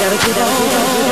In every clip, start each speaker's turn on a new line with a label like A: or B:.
A: Gotta keep on.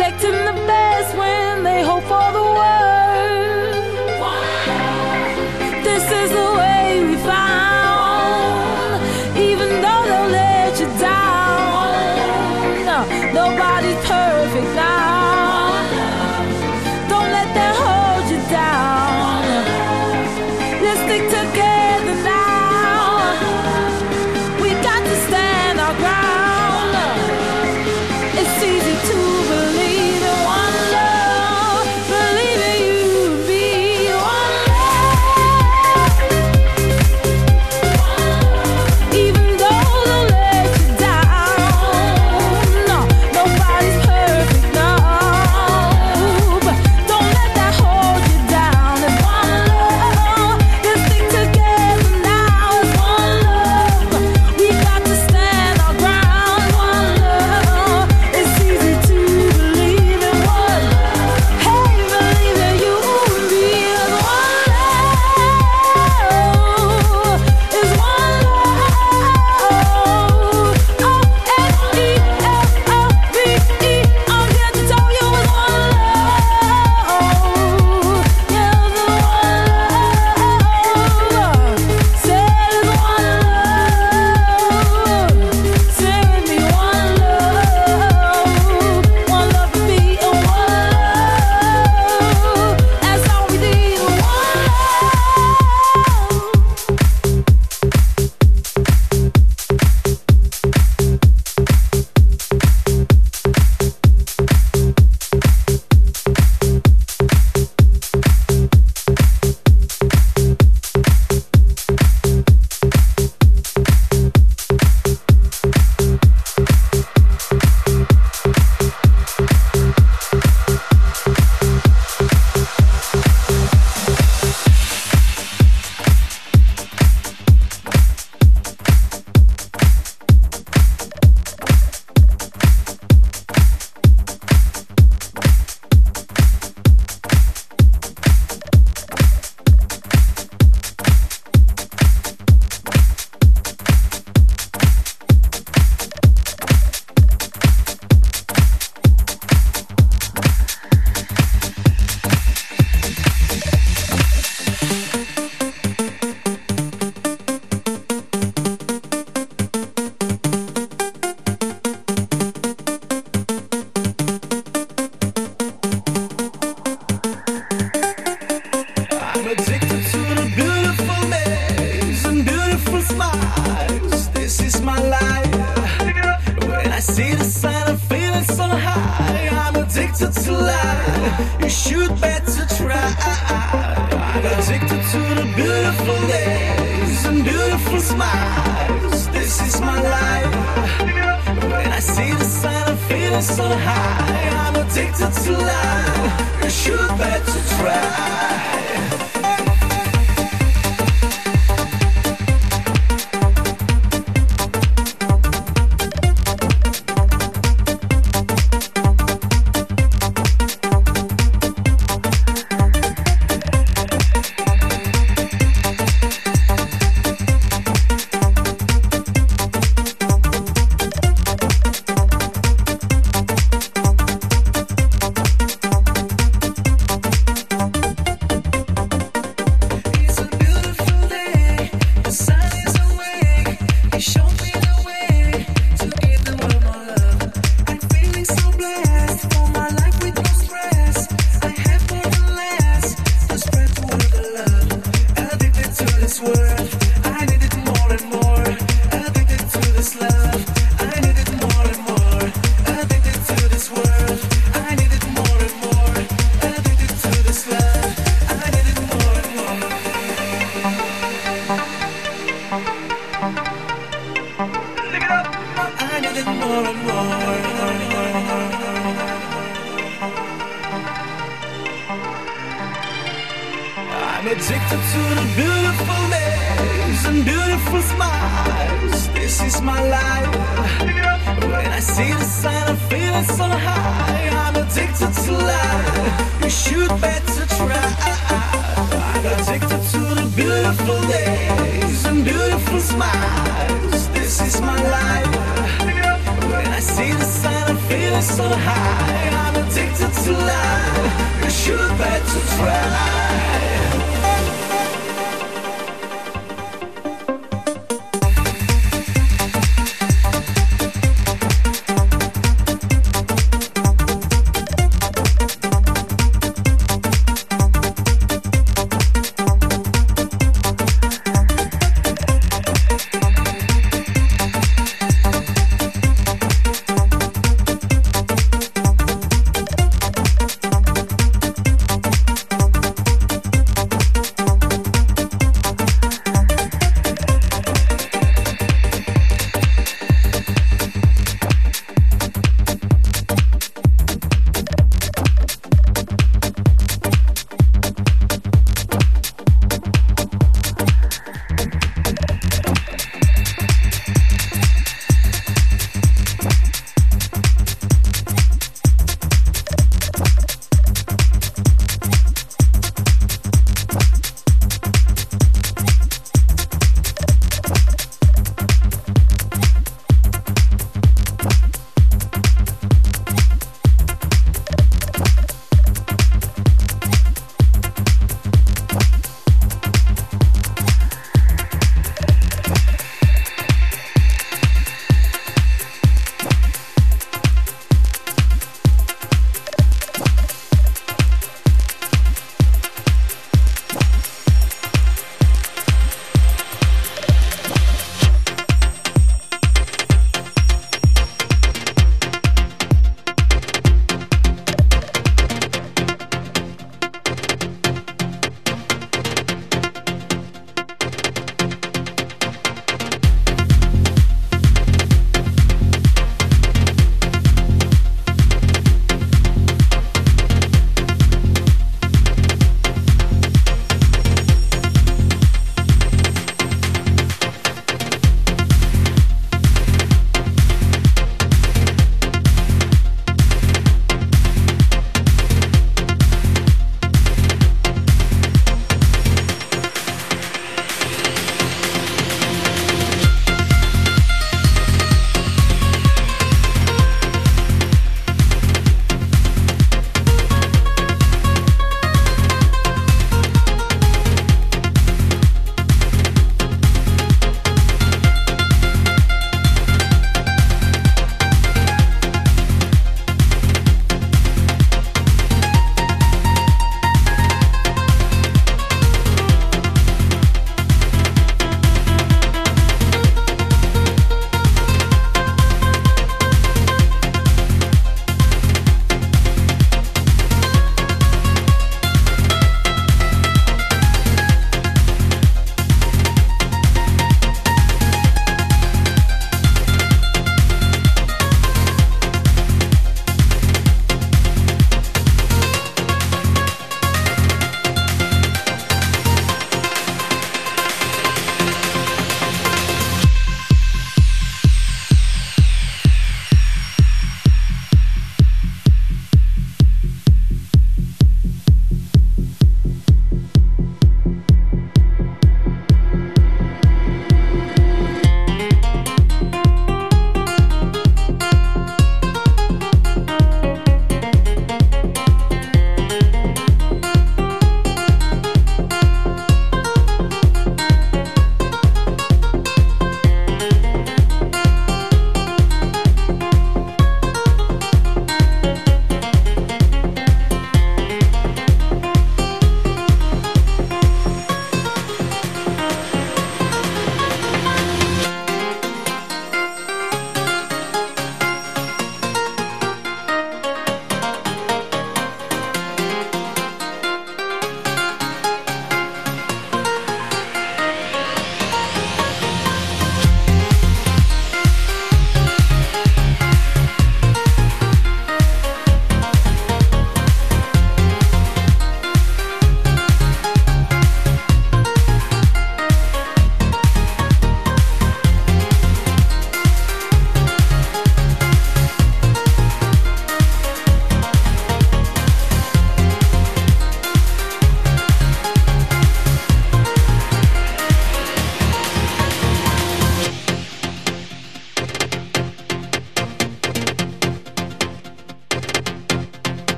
B: Expecting to best